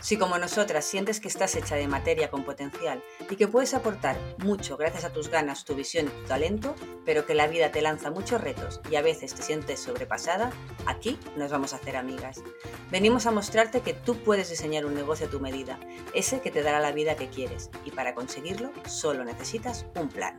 Si como nosotras sientes que estás hecha de materia con potencial y que puedes aportar mucho gracias a tus ganas, tu visión y tu talento, pero que la vida te lanza muchos retos y a veces te sientes sobrepasada, aquí nos vamos a hacer amigas. Venimos a mostrarte que tú puedes diseñar un negocio a tu medida, ese que te dará la vida que quieres, y para conseguirlo solo necesitas un plan.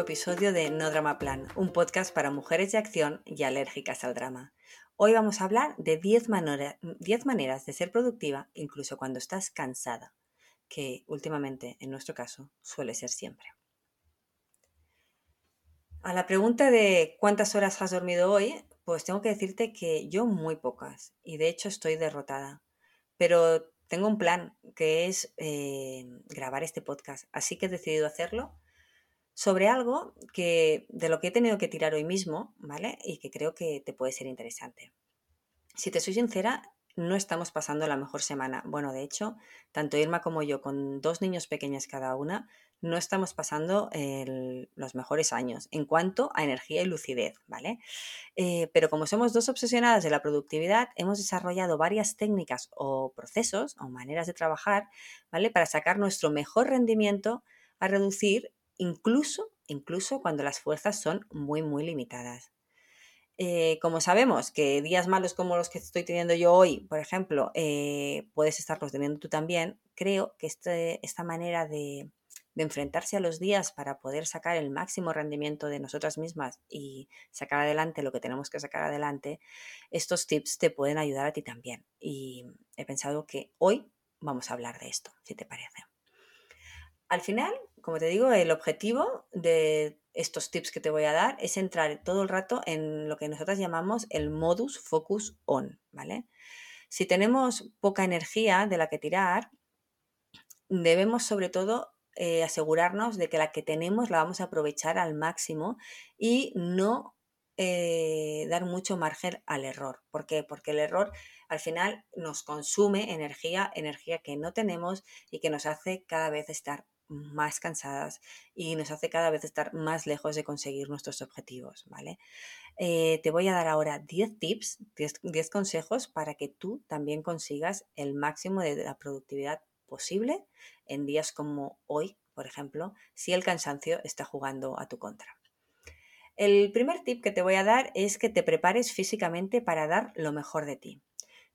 Episodio de No Drama Plan, un podcast para mujeres de acción y alérgicas al drama. Hoy vamos a hablar de 10, maneras de ser productiva incluso cuando estás cansada, que últimamente, en nuestro caso, suele ser siempre. A la pregunta de cuántas horas has dormido hoy, pues tengo que decirte que yo muy pocas, y de hecho estoy derrotada. Pero tengo un plan, que es eh, grabar este podcast, así que he decidido hacerlo sobre algo que de lo que he tenido que tirar hoy mismo, ¿vale? Y que creo que te puede ser interesante. Si te soy sincera, no estamos pasando la mejor semana. Bueno, de hecho, tanto Irma como yo, con dos niños pequeños cada una, no estamos pasando los mejores años en cuanto a energía y lucidez, ¿vale? Eh, pero como somos dos obsesionadas de la productividad, hemos desarrollado varias técnicas o procesos o maneras de trabajar, ¿vale? Para sacar nuestro mejor rendimiento a reducir incluso, incluso cuando las fuerzas son muy, muy limitadas. Eh, como sabemos que días malos como los que estoy teniendo yo hoy, por ejemplo, eh, puedes estarlos teniendo tú también, creo que este, esta manera de, de, enfrentarse a los días para poder sacar el máximo rendimiento de nosotras mismas y sacar adelante lo que tenemos que sacar adelante, estos tips te pueden ayudar a ti también. Y he pensado que hoy vamos a hablar de esto, si te parece. Al final, como te digo, el objetivo de estos tips que te voy a dar es entrar todo el rato en lo que nosotros llamamos el modus focus on, ¿vale? Si tenemos poca energía de la que tirar, debemos sobre todo eh, asegurarnos de que la que tenemos la vamos a aprovechar al máximo y no eh, dar mucho margen al error. ¿Por qué? Porque el error al final nos consume energía, energía que no tenemos y que nos hace cada vez estar más cansadas y nos hace cada vez estar más lejos de conseguir nuestros objetivos, ¿vale? Eh, te voy a dar ahora 10 tips, 10, consejos para que tú también consigas el máximo de la productividad posible en días como hoy, por ejemplo, si el cansancio está jugando a tu contra. El primer tip que te voy a dar es que te prepares físicamente para dar lo mejor de ti.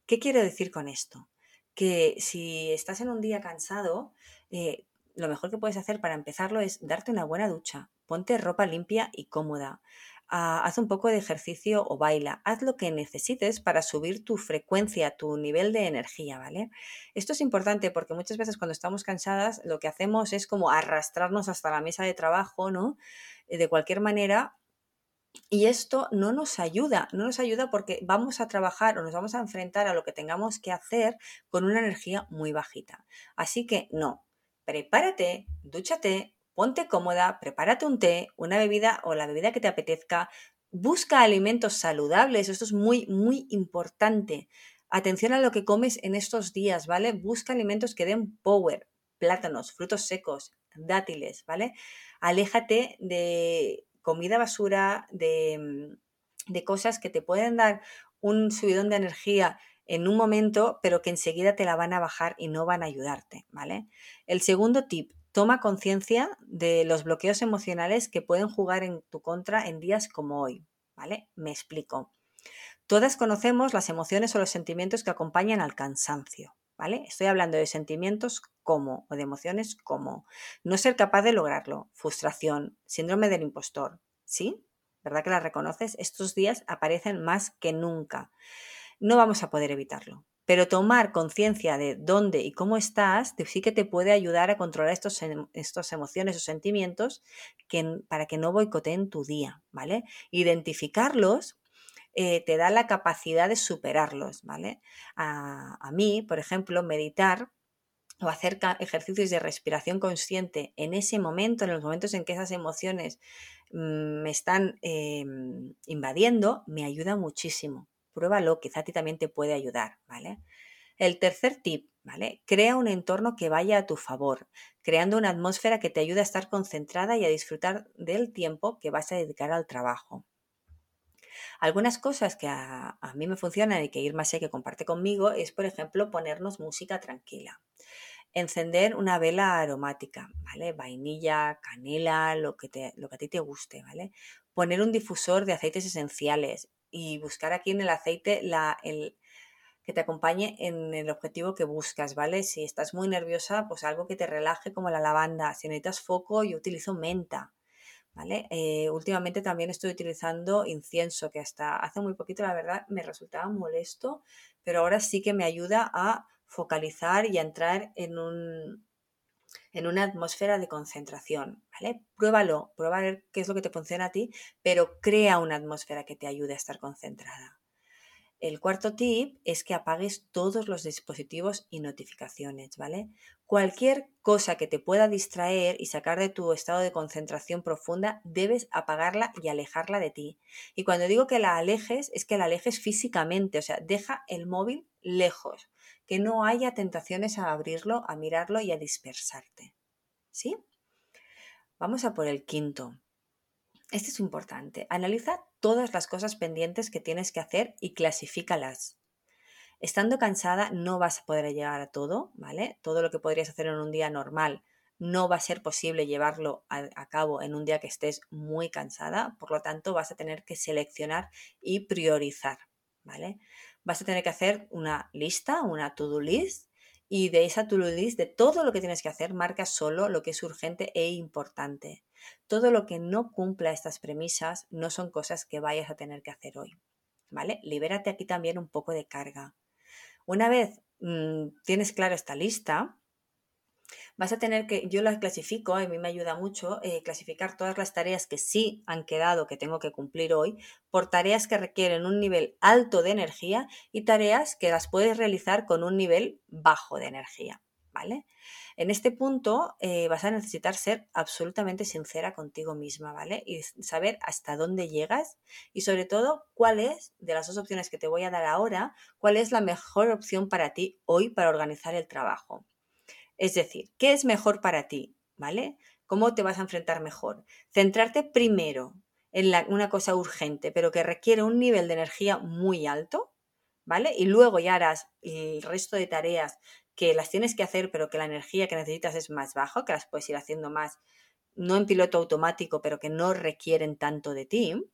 ¿Qué quiero decir con esto? Que si estás en un día cansado, eh, lo mejor que puedes hacer para empezarlo es darte una buena ducha, ponte ropa limpia y cómoda, ah, haz un poco de ejercicio o baila, haz lo que necesites para subir tu frecuencia, tu nivel de energía, ¿vale? Esto es importante porque muchas veces cuando estamos cansadas lo que hacemos es como arrastrarnos hasta la mesa de trabajo, ¿no? Eh, de cualquier manera, y esto no nos ayuda, no nos ayuda porque vamos a trabajar o nos vamos a enfrentar a lo que tengamos que hacer con una energía muy bajita. Así que no, prepárate, dúchate, ponte cómoda, prepárate un té, una bebida o la bebida que te apetezca, busca alimentos saludables, esto es muy, muy importante. Atención a lo que comes en estos días, ¿vale? Busca alimentos que den power, plátanos, frutos secos, dátiles, ¿vale? Aléjate de comida basura, de, de cosas que te pueden dar un subidón de energía en un momento, pero que enseguida te la van a bajar y no van a ayudarte, ¿vale? El segundo tip, toma conciencia de los bloqueos emocionales que pueden jugar en tu contra en días como hoy, ¿vale? Me explico. Todas conocemos las emociones o los sentimientos que acompañan al cansancio, ¿vale? Estoy hablando de sentimientos como o de emociones como no ser capaz de lograrlo, frustración, síndrome del impostor, ¿sí? ¿Verdad que las reconoces? Estos días aparecen más que nunca. No vamos a poder evitarlo, pero tomar conciencia de dónde y cómo estás sí que te puede ayudar a controlar estos, estos emociones o sentimientos que, para que no boicoteen tu día, ¿vale? Identificarlos eh, te da la capacidad de superarlos, ¿vale? A, a mí, por ejemplo, meditar o hacer ejercicios de respiración consciente en ese momento, en los momentos en que esas emociones mm, me están em, invadiendo, me ayuda muchísimo. Pruébalo, quizá a ti también te puede ayudar, ¿vale? El tercer tip, ¿vale? Crea un entorno que vaya a tu favor, creando una atmósfera que te ayude a estar concentrada y a disfrutar del tiempo que vas a dedicar al trabajo. Algunas cosas que a, mí me funcionan y que Irma sé que comparte conmigo es, por ejemplo, ponernos música tranquila encender una vela aromática, ¿vale? Vainilla, canela, lo que, te, lo que a ti te guste, ¿vale? Poner un difusor de aceites esenciales y buscar aquí en el aceite la, el, que te acompañe en el objetivo que buscas, ¿vale? Si estás muy nerviosa, pues algo que te relaje como la lavanda. Si necesitas foco, yo utilizo menta, ¿vale? Eh, últimamente también estoy utilizando incienso, que hasta hace muy poquito, la verdad, me resultaba molesto, pero ahora sí que me ayuda a focalizar y a entrar en, un, en una atmósfera de concentración, ¿vale? Pruébalo, prueba a ver qué es lo que te funciona a ti, pero crea una atmósfera que te ayude a estar concentrada. El cuarto tip es que apagues todos los dispositivos y notificaciones, ¿vale? Cualquier cosa que te pueda distraer y sacar de tu estado de concentración profunda, debes apagarla y alejarla de ti. Y cuando digo que la alejes, es que la alejes físicamente, o sea, deja el móvil lejos, que no haya tentaciones a abrirlo, a mirarlo y a dispersarte. ¿Sí? Vamos a por el quinto. Este es importante. Analiza todas las cosas pendientes que tienes que hacer y clasifícalas. Estando cansada no vas a poder llegar a todo, ¿vale? Todo lo que podrías hacer en un día normal no va a ser posible llevarlo a, a, cabo en un día que estés muy cansada, por lo tanto vas a tener que seleccionar y priorizar, ¿vale? Vas a tener que hacer una lista, una to-do list, y de esa to-do list, de todo lo que tienes que hacer, marca solo lo que es urgente e importante. Todo lo que no cumpla estas premisas no son cosas que vayas a tener que hacer hoy. ¿Vale? Libérate aquí también un poco de carga. Una vez mmm, tienes clara esta lista, vas a tener que, yo las clasifico, a mí me ayuda mucho eh, clasificar todas las tareas que sí han quedado, que tengo que cumplir hoy, por tareas que requieren un nivel alto de energía y tareas que las puedes realizar con un nivel bajo de energía, ¿vale? En este punto eh, vas a necesitar ser absolutamente sincera contigo misma, ¿vale? Y saber hasta dónde llegas y sobre todo cuál es, de las dos opciones que te voy a dar ahora, cuál es la mejor opción para ti hoy para organizar el trabajo. Es decir, ¿qué es mejor para ti? ¿Vale? ¿Cómo te vas a enfrentar mejor? Centrarte primero en una cosa urgente, pero que requiere un nivel de energía muy alto, ¿vale? Y luego ya harás el resto de tareas que las tienes que hacer, pero que la energía que necesitas es más baja, que las puedes ir haciendo más, no en piloto automático, pero que no requieren tanto de ti.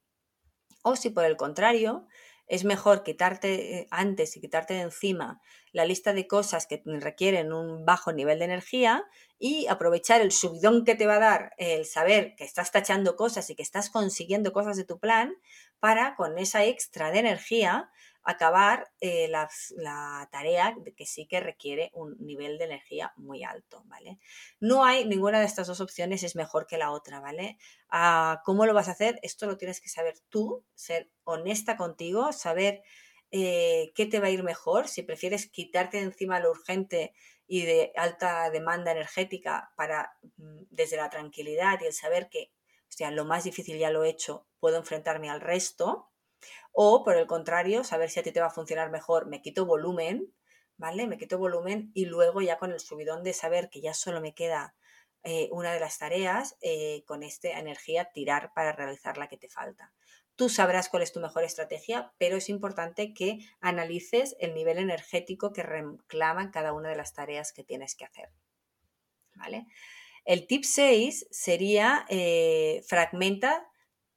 O si por el contrario, es mejor quitarte eh, antes y quitarte de encima la lista de cosas que requieren un bajo nivel de energía y aprovechar el subidón que te va a dar el saber que estás tachando cosas y que estás consiguiendo cosas de tu plan para con esa extra de energía acabar eh, la, tarea que sí que requiere un nivel de energía muy alto, ¿vale? No hay ninguna de estas dos opciones es mejor que la otra, ¿vale? Ah, ¿Cómo lo vas a hacer? Esto lo tienes que saber tú, ser honesta contigo, saber eh, qué te va a ir mejor, si prefieres quitarte de encima lo urgente y de alta demanda energética para mm, desde la tranquilidad y el saber que, o sea, lo más difícil ya lo he hecho, puedo enfrentarme al resto, o por el contrario, saber si a ti te va a funcionar mejor, me quito volumen, ¿vale? Me quito volumen y luego ya con el subidón de saber que ya solo me queda eh, una de las tareas, eh, con esta energía tirar para realizar la que te falta. Tú sabrás cuál es tu mejor estrategia, pero es importante que analices el nivel energético que reclaman cada una de las tareas que tienes que hacer. ¿Vale? El tip 6 sería eh, fragmenta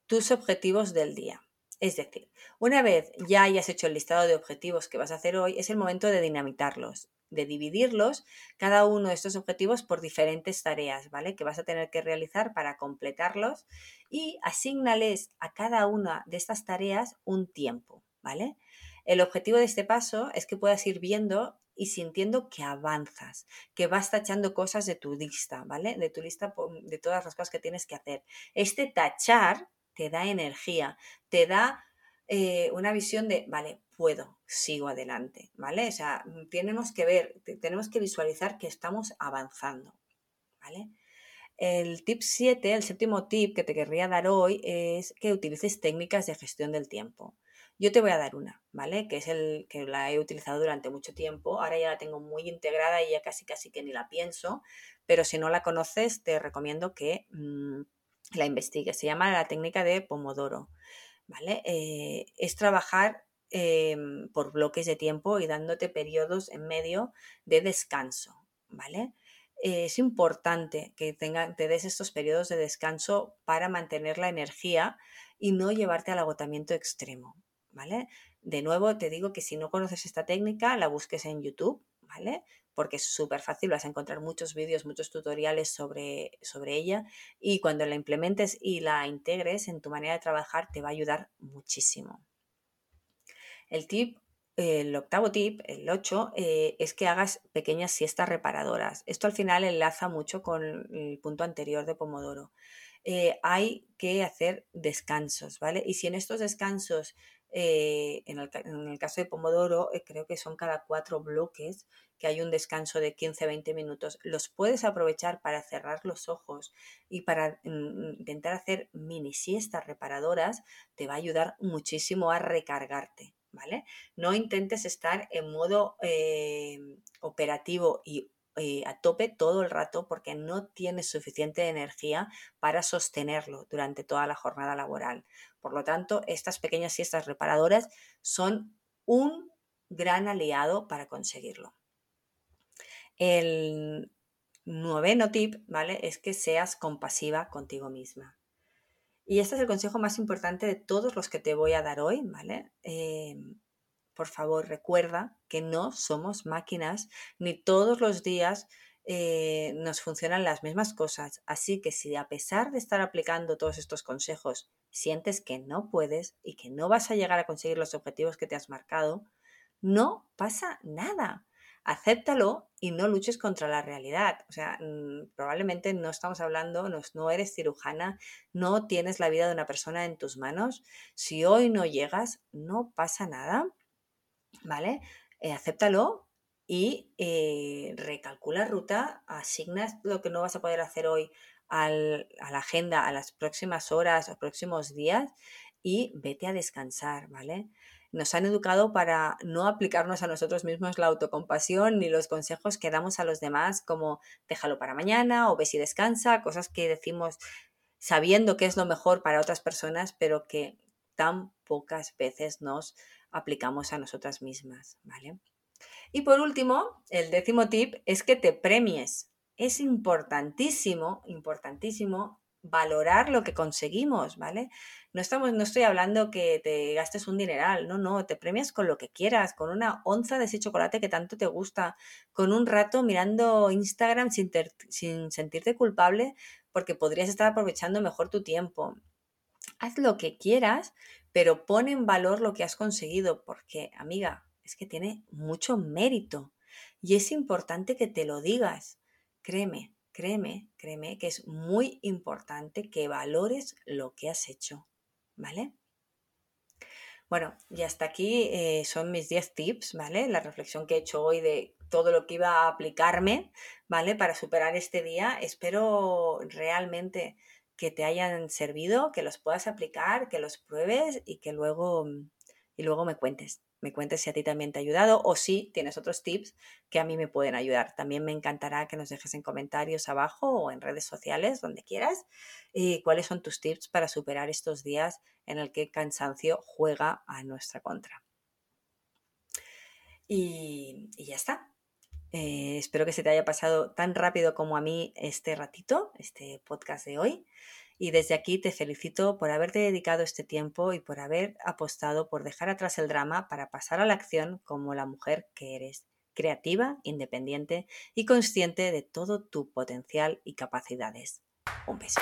tus objetivos del día. Es decir, una vez ya hayas hecho el listado de objetivos que vas a hacer hoy, es el momento de dinamitarlos. de dividirlos, cada uno de estos objetivos, por diferentes tareas, ¿vale? Que vas a tener que realizar para completarlos y asignales a cada una de estas tareas un tiempo, ¿vale? El objetivo de este paso es que puedas ir viendo y sintiendo que avanzas, que vas tachando cosas de tu lista, ¿vale? De tu lista de todas las cosas que tienes que hacer. Este tachar te da energía, te da eh, una visión de, vale, puedo, sigo adelante, ¿vale? O sea, mm, tenemos que ver, tenemos que visualizar que estamos avanzando, ¿vale? El tip 7, el séptimo tip que te querría dar hoy es que utilices técnicas de gestión del tiempo. Yo te voy a dar una, ¿vale? Que es el que la he utilizado durante mucho tiempo. Ahora ya la tengo muy integrada y ya casi casi que ni la pienso, pero si no la conoces, te recomiendo que mm, la investigues. Se llama la técnica de Pomodoro, ¿vale? Eh, es trabajar em, por bloques de tiempo y dándote periodos en medio de descanso, ¿vale? es importante que tenga, te des estos periodos de descanso para mantener la energía y no llevarte al agotamiento extremo, ¿vale? De nuevo, te digo que si no conoces esta técnica, la busques en YouTube, ¿vale? Porque es súper fácil, vas a encontrar muchos vídeos, muchos tutoriales sobre, sobre ella y cuando la implementes y la integres en tu manera de trabajar te va a ayudar muchísimo. El tip el octavo tip, el 8, eh, es que hagas pequeñas siestas reparadoras. Esto al final enlaza mucho con el punto anterior de Pomodoro. Eh, hay que hacer descansos, ¿vale? Y si en estos descansos eh, en, el, caso de Pomodoro, eh, creo que son cada cuatro bloques que hay un descanso de 15-20 minutos. Los puedes aprovechar para cerrar los ojos y para mm, intentar hacer mini siestas reparadoras. Te va a ayudar muchísimo a recargarte. ¿Vale? No intentes estar en modo eh, operativo y a tope todo el rato porque no tienes suficiente energía para sostenerlo durante toda la jornada laboral. Por lo tanto, estas pequeñas siestas reparadoras son un gran aliado para conseguirlo. El noveno tip, ¿vale? Es que seas compasiva contigo misma. Y este es el consejo más importante de todos los que te voy a dar hoy, ¿vale? Eh, por favor, recuerda que no somos máquinas, ni todos los días eh, nos funcionan las mismas cosas. Así que si a pesar de estar aplicando todos estos consejos sientes que no puedes y que no vas a llegar a conseguir los objetivos que te has marcado, no pasa nada. Acéptalo y no luches contra la realidad. O sea, mm, probablemente no estamos hablando, no, no eres cirujana, no tienes la vida de una persona en tus manos. Si hoy no llegas, no pasa nada. ¿Vale? Eh, acéptalo y eh, recalcula ruta, asignas lo que no vas a poder hacer hoy a la agenda a las próximas horas o próximos días y vete a descansar, ¿vale? Nos han educado para no aplicarnos a nosotros mismos la autocompasión ni los consejos que damos a los demás como déjalo para mañana o ve si descansa, cosas que decimos sabiendo que es lo mejor para otras personas, pero que tan pocas veces nos aplicamos a nosotras mismas, ¿vale? Y por último, el décimo tip es que te premies. Es importantísimo, importantísimo valorar lo que conseguimos, ¿vale? No, estamos, no estoy hablando que te gastes un dineral, no, no, te premias con lo que quieras, con una onza de ese chocolate que tanto te gusta, con un rato mirando Instagram sin, sin sentirte culpable porque podrías estar aprovechando mejor tu tiempo. Haz lo que quieras, pero pon en valor lo que has conseguido, porque, amiga, es que tiene mucho mérito y es importante que te lo digas. Créeme, créeme, créeme que es muy importante que valores lo que has hecho, ¿vale? Bueno, y hasta aquí eh, son mis 10 tips, ¿vale? La reflexión que he hecho hoy de todo lo que iba a aplicarme, ¿vale? Para superar este día. Espero realmente que te hayan servido, que los puedas aplicar, que los pruebes y que luego, y luego me cuentes me cuentes si a ti también te ha ayudado o si tienes otros tips que a mí me pueden ayudar. También me encantará que nos dejes en comentarios abajo o en redes sociales, donde quieras, y cuáles son tus tips para superar estos días en el que el cansancio juega a nuestra contra. Y, ya está. Eh, espero que se te haya pasado tan rápido como a mí este ratito, este podcast de hoy. Y desde aquí te felicito por haberte dedicado este tiempo y por haber apostado por dejar atrás el drama para pasar a la acción como la mujer que eres. creativa, independiente y consciente de todo tu potencial y capacidades. Un beso.